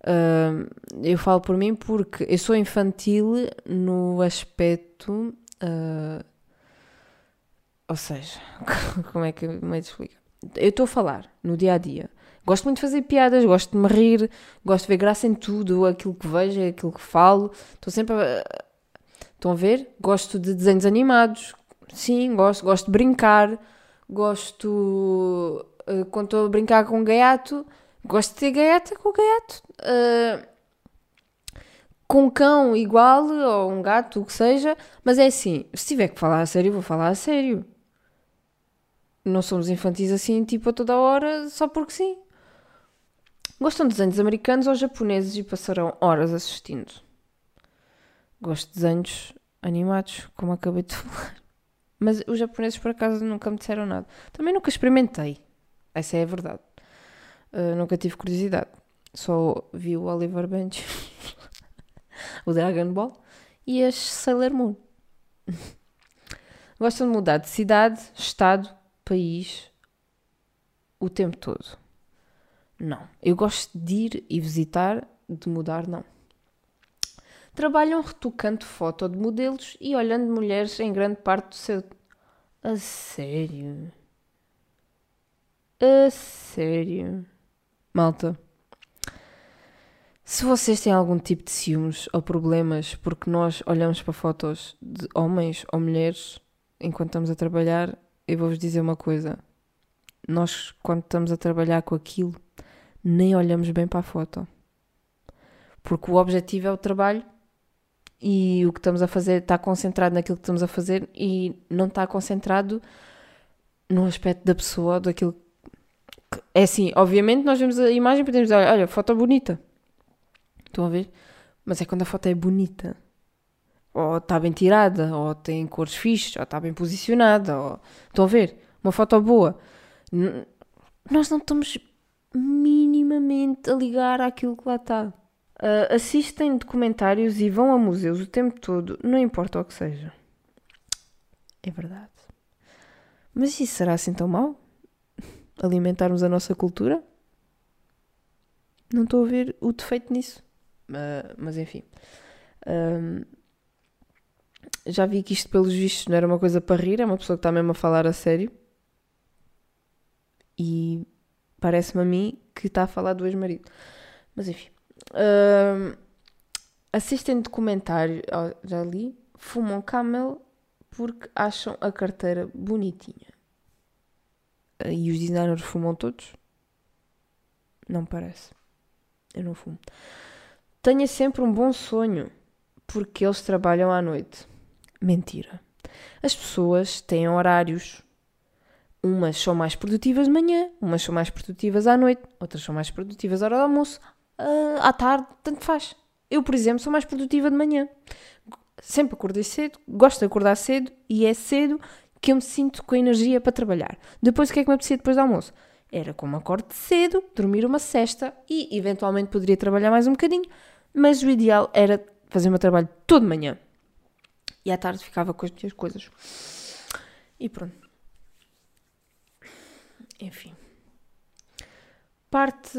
Uh, eu falo por mim porque eu sou infantil no aspecto. Uh, ou seja, como é que me explica? Eu estou a falar no dia a dia. Gosto muito de fazer piadas, gosto de me rir, gosto de ver graça em tudo, aquilo que vejo, aquilo que falo. Estou sempre a. Estão a ver? Gosto de desenhos animados. Sim, gosto. Gosto de brincar. Gosto. Uh, quando estou a brincar com um gaiato, gosto de ter gaiata com o gaiato. Uh, com um cão igual, ou um gato, o que seja. Mas é assim, se tiver que falar a sério, vou falar a sério. Não somos infantis assim, tipo, a toda hora, só porque sim. Gostam de desenhos americanos ou japoneses e passarão horas assistindo. Gosto de desenhos animados, como acabei de falar. Mas os japoneses, por acaso, nunca me disseram nada. Também nunca experimentei. Essa é a verdade. Uh, nunca tive curiosidade. Só vi o Oliver Bench, o Dragon Ball e as Sailor Moon. Gostam de mudar de cidade, estado, país o tempo todo. Não. Eu gosto de ir e visitar, de mudar, não. Trabalham retocando foto de modelos e olhando mulheres em grande parte do seu. A sério? A sério? Malta. Se vocês têm algum tipo de ciúmes ou problemas porque nós olhamos para fotos de homens ou mulheres enquanto estamos a trabalhar, eu vou-vos dizer uma coisa. Nós, quando estamos a trabalhar com aquilo, nem olhamos bem para a foto. Porque o objetivo é o trabalho e o que estamos a fazer está concentrado naquilo que estamos a fazer e não está concentrado no aspecto da pessoa, daquilo que... É assim, obviamente nós vemos a imagem e podemos dizer, olha, foto bonita. Estão a ver? Mas é quando a foto é bonita. Ou está bem tirada, ou tem cores fixas, ou está bem posicionada, ou... Estão a ver? Uma foto boa. Nós não estamos minimamente a ligar àquilo que lá está. Uh, assistem documentários e vão a museus o tempo todo, não importa o que seja. É verdade. Mas isso será assim tão mau? Alimentarmos a nossa cultura? Não estou a ver o defeito nisso. Uh, mas enfim. Já vi que isto, pelos vistos, não era uma coisa para rir, é uma pessoa que está mesmo a falar a sério. E Parece-me a mim que está a falar do ex-marido. Mas enfim. Uh, assistem documentário, já li, fumam camel porque acham a carteira bonitinha. E os designers fumam todos? Não parece. Eu não fumo. Tenha sempre um bom sonho. porque eles trabalham à noite. Mentira. As pessoas têm horários. Umas são mais produtivas de manhã, umas são mais produtivas à noite, outras são mais produtivas à hora do almoço, uh, à tarde, tanto faz. Eu, por exemplo, sou mais produtiva de manhã. Sempre acordei cedo, gosto de acordar cedo e é cedo que eu me sinto com energia para trabalhar. Depois, o que é que me apetecia depois do almoço? Era como acordo cedo, dormir uma cesta e eventualmente poderia trabalhar mais um bocadinho, mas o ideal era fazer o meu trabalho todo de manhã. E à tarde ficava com as minhas coisas. E pronto. Enfim. Parte.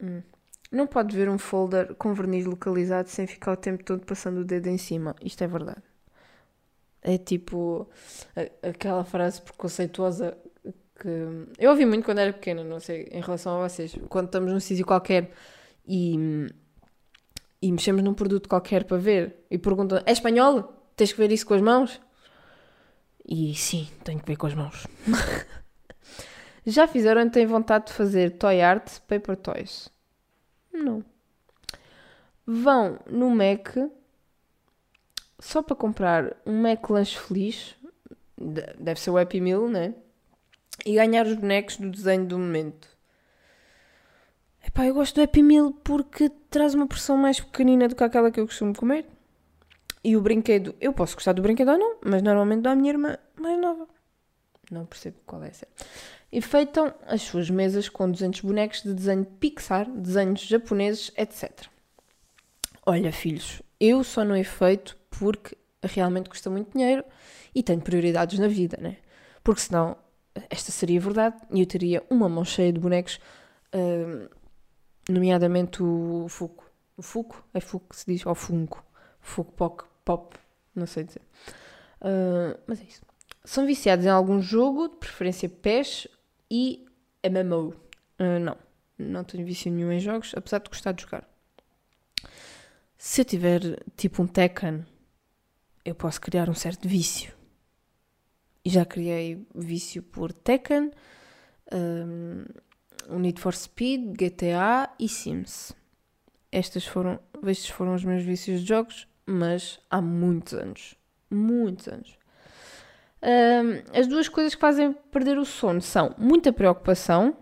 Hum. Não pode ver um folder com verniz localizado sem ficar o tempo todo passando o dedo em cima. Isto é verdade. É tipo aquela frase preconceituosa que eu ouvi muito quando era pequena, não sei, em relação a vocês. Quando estamos num sítio qualquer e e mexemos num produto qualquer para ver e perguntam: é espanhol? Tens que ver isso com as mãos? E sim, tenho que ver com as mãos. Já fizeram e têm vontade de fazer toy art, paper toys? Não. Vão no Mac só para comprar um Mac lanche feliz, deve ser o Happy Meal, né? E ganhar os bonecos do desenho do momento. Epá, eu gosto do Happy Meal porque traz uma porção mais pequenina do que aquela que eu costumo comer. E o brinquedo, eu posso gostar do brinquedo ou não, mas normalmente dá a minha irmã mais nova. Não percebo qual é essa. E feitam as suas mesas com 200 bonecos de desenho Pixar, desenhos japoneses, etc. Olha, filhos, eu só não é feito porque realmente custa muito dinheiro e tenho prioridades na vida, né? Porque senão esta seria verdade e eu teria uma mão cheia de bonecos uh, nomeadamente o Fuco. O Fuco? É Fuco que se diz? Ou Funko? Fuco Pop, Pop, não sei dizer. Uh, mas é isso. São viciados em algum jogo, de preferência PES e MMO. Uh, ah, não, não tenho vício nenhum em jogos, apesar de gostar de jogar. Se eu tiver tipo um Tekken, eu posso criar um certo vício. E já criei vício por Tekken. Um, o Need for Speed, GTA e Sims. Estas foram, estes foram os meus vícios de jogos, mas há muitos anos. Muitos anos. As duas coisas que fazem perder o sono são muita preocupação,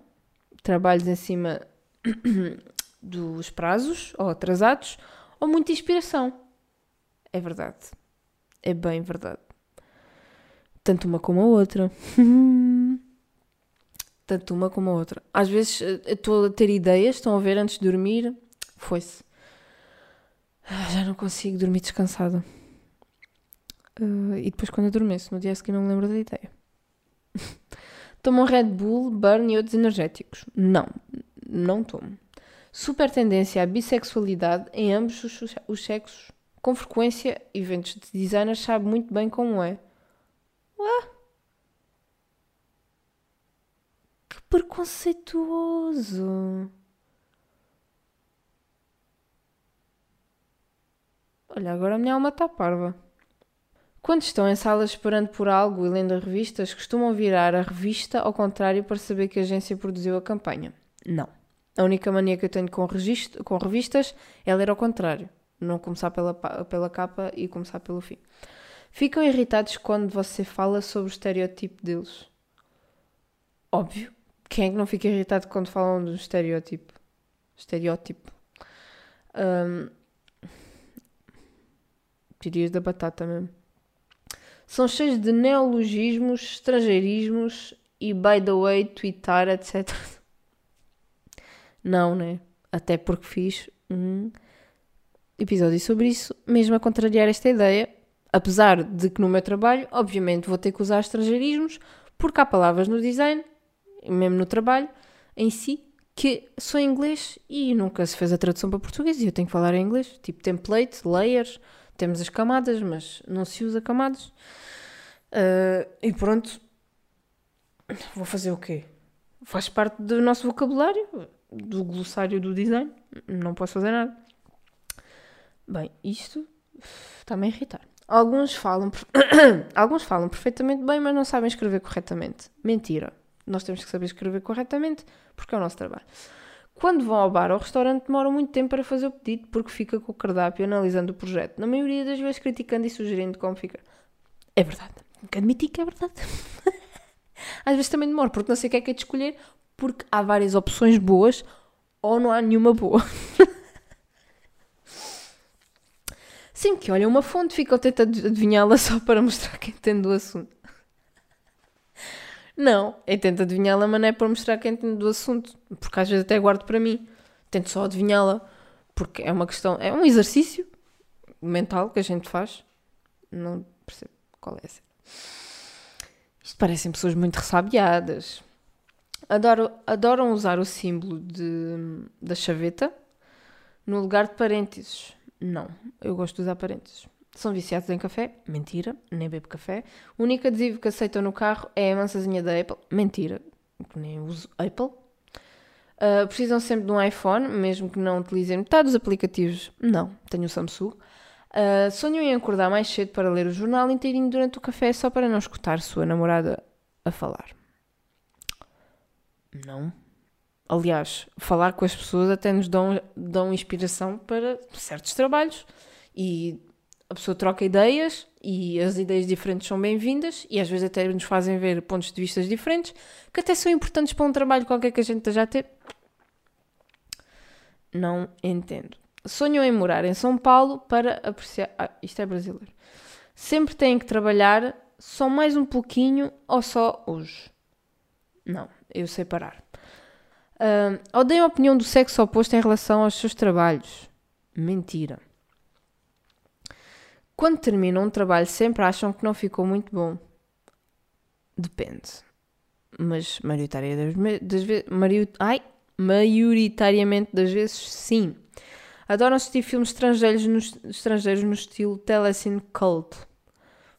trabalhos em cima dos prazos ou atrasados, ou muita inspiração. É verdade. É bem verdade. Tanto uma como a outra. tanto uma como a outra. Às vezes eh, estou a ter ideias, estão a ver antes de dormir, foi-se. Ah, já não consigo dormir descansada. Uh, e depois quando adormeço, no dia seguinte não me lembro da ideia. tomo Red Bull, Burn e outros energéticos? Não, não tomo. Super tendência à bissexualidade em ambos os, os sexos. Com frequência, eventos de designers sabe muito bem como é. Ué? preconceituoso. Olha, agora a minha alma está parva. Quando estão em salas esperando por algo e lendo revistas, costumam virar a revista ao contrário para saber que a agência produziu a campanha? Não. A única mania que eu tenho com, registro, com revistas é ler ao contrário. Não começar pela, pela capa e começar pelo fim. Ficam irritados quando você fala sobre o estereotipo deles? Óbvio. Quem é que não fica irritado quando falam do estereótipo? Estereótipo. Um, Tirias da batata mesmo. São cheios de neologismos, estrangeirismos e, by the way, twittar, etc. Não, né? Até porque fiz um episódio sobre isso, mesmo a contrariar esta ideia. Apesar de que no meu trabalho, obviamente, vou ter que usar estrangeirismos, porque há palavras no design mesmo no trabalho em si, que sou em inglês e nunca se fez a tradução para português e eu tenho que falar em inglês. Tipo template, layers, temos as camadas, mas não se usa camadas. Uh, e pronto, vou fazer o quê? Faz parte do nosso vocabulário, do glossário do design. Não posso fazer nada. Bem, isto está-me a irritar. Alguns falam, alguns falam perfeitamente bem, mas não sabem escrever corretamente. Mentira. Nós temos que saber escrever corretamente porque é o nosso trabalho. Quando vão ao bar ou restaurante, demoram muito tempo para fazer o pedido porque fica com o cardápio analisando o projeto. Na maioria das vezes, criticando e sugerindo como fica. É verdade. Tenho que é verdade. Às vezes também demora, porque não sei o que é que é de escolher, porque há várias opções boas ou não há nenhuma boa. Sempre que olham uma fonte, ficam a tentar adivinhá-la só para mostrar quem entende do assunto. Não, eu tento adivinhá-la, mas não é para mostrar quem entende do assunto, porque às vezes até guardo para mim. Tento só adivinhá-la, porque é uma questão, é um exercício mental que a gente faz. Não percebo qual é essa. Isto parecem pessoas muito ressabiadas. Adoro, adoram usar o símbolo de, da chaveta no lugar de parênteses. Não, eu gosto de usar parênteses. São viciados em café? Mentira, nem bebo café. O único adesivo que aceitam no carro é a mansazinha da Apple? Mentira, nem uso Apple. Uh, precisam sempre de um iPhone, mesmo que não utilizem metade dos aplicativos? Não, tenho o Samsung. Uh, sonham em acordar mais cedo para ler o jornal inteirinho durante o café só para não escutar sua namorada a falar? Não. Aliás, falar com as pessoas até nos dão, dão inspiração para certos trabalhos e a pessoa troca ideias e as ideias diferentes são bem-vindas e às vezes até nos fazem ver pontos de vista diferentes que até são importantes para um trabalho qualquer que a gente esteja a ter. Não entendo. Sonham em morar em São Paulo para apreciar. Ah, isto é brasileiro. Sempre têm que trabalhar só mais um pouquinho ou só hoje. Não, eu sei parar. Uh, odeio a opinião do sexo oposto em relação aos seus trabalhos. Mentira. Quando terminam um trabalho, sempre acham que não ficou muito bom. Depende. Mas maioritariamente das, vezes. ai, maioritariamente das vezes, sim. Adoram assistir filmes estrangeiros no, estrangeiros no estilo Telecine Cult.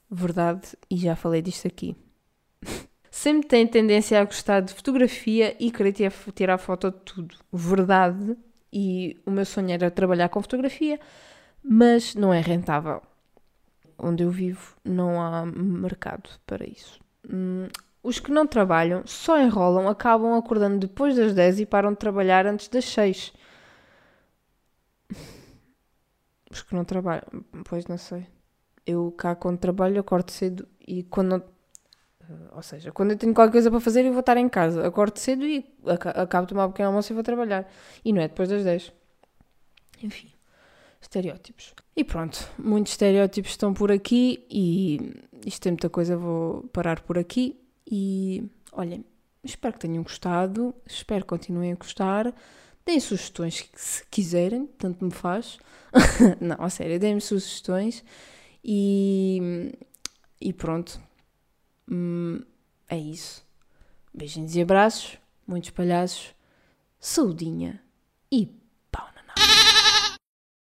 Verdade, e já falei disto aqui. Sempre têm tendência a gostar de fotografia e querer tirar foto de tudo. Verdade, e o meu sonho era trabalhar com fotografia, mas não é rentável onde eu vivo não há mercado para isso. Hum, os que não trabalham só enrolam, acabam acordando depois das 10 e param de trabalhar antes das 6. Os que não trabalham, pois não sei. Eu cá quando trabalho acordo cedo e quando não, ou seja, quando eu tenho qualquer coisa para fazer eu vou estar em casa. Acordo cedo e acabo de tomar um pequeno almoço e vou trabalhar. E não é depois das 10. Enfim estereótipos. E pronto, muitos estereótipos estão por aqui e isto tem muita coisa, vou parar por aqui e olhem, espero que tenham gostado, espero que continuem a gostar. Deem sugestões se quiserem, tanto me faz. Não, a sério, deem-me sugestões e, e pronto. Hum, é isso. Beijinhos e abraços, muitos palhaços, saudinha e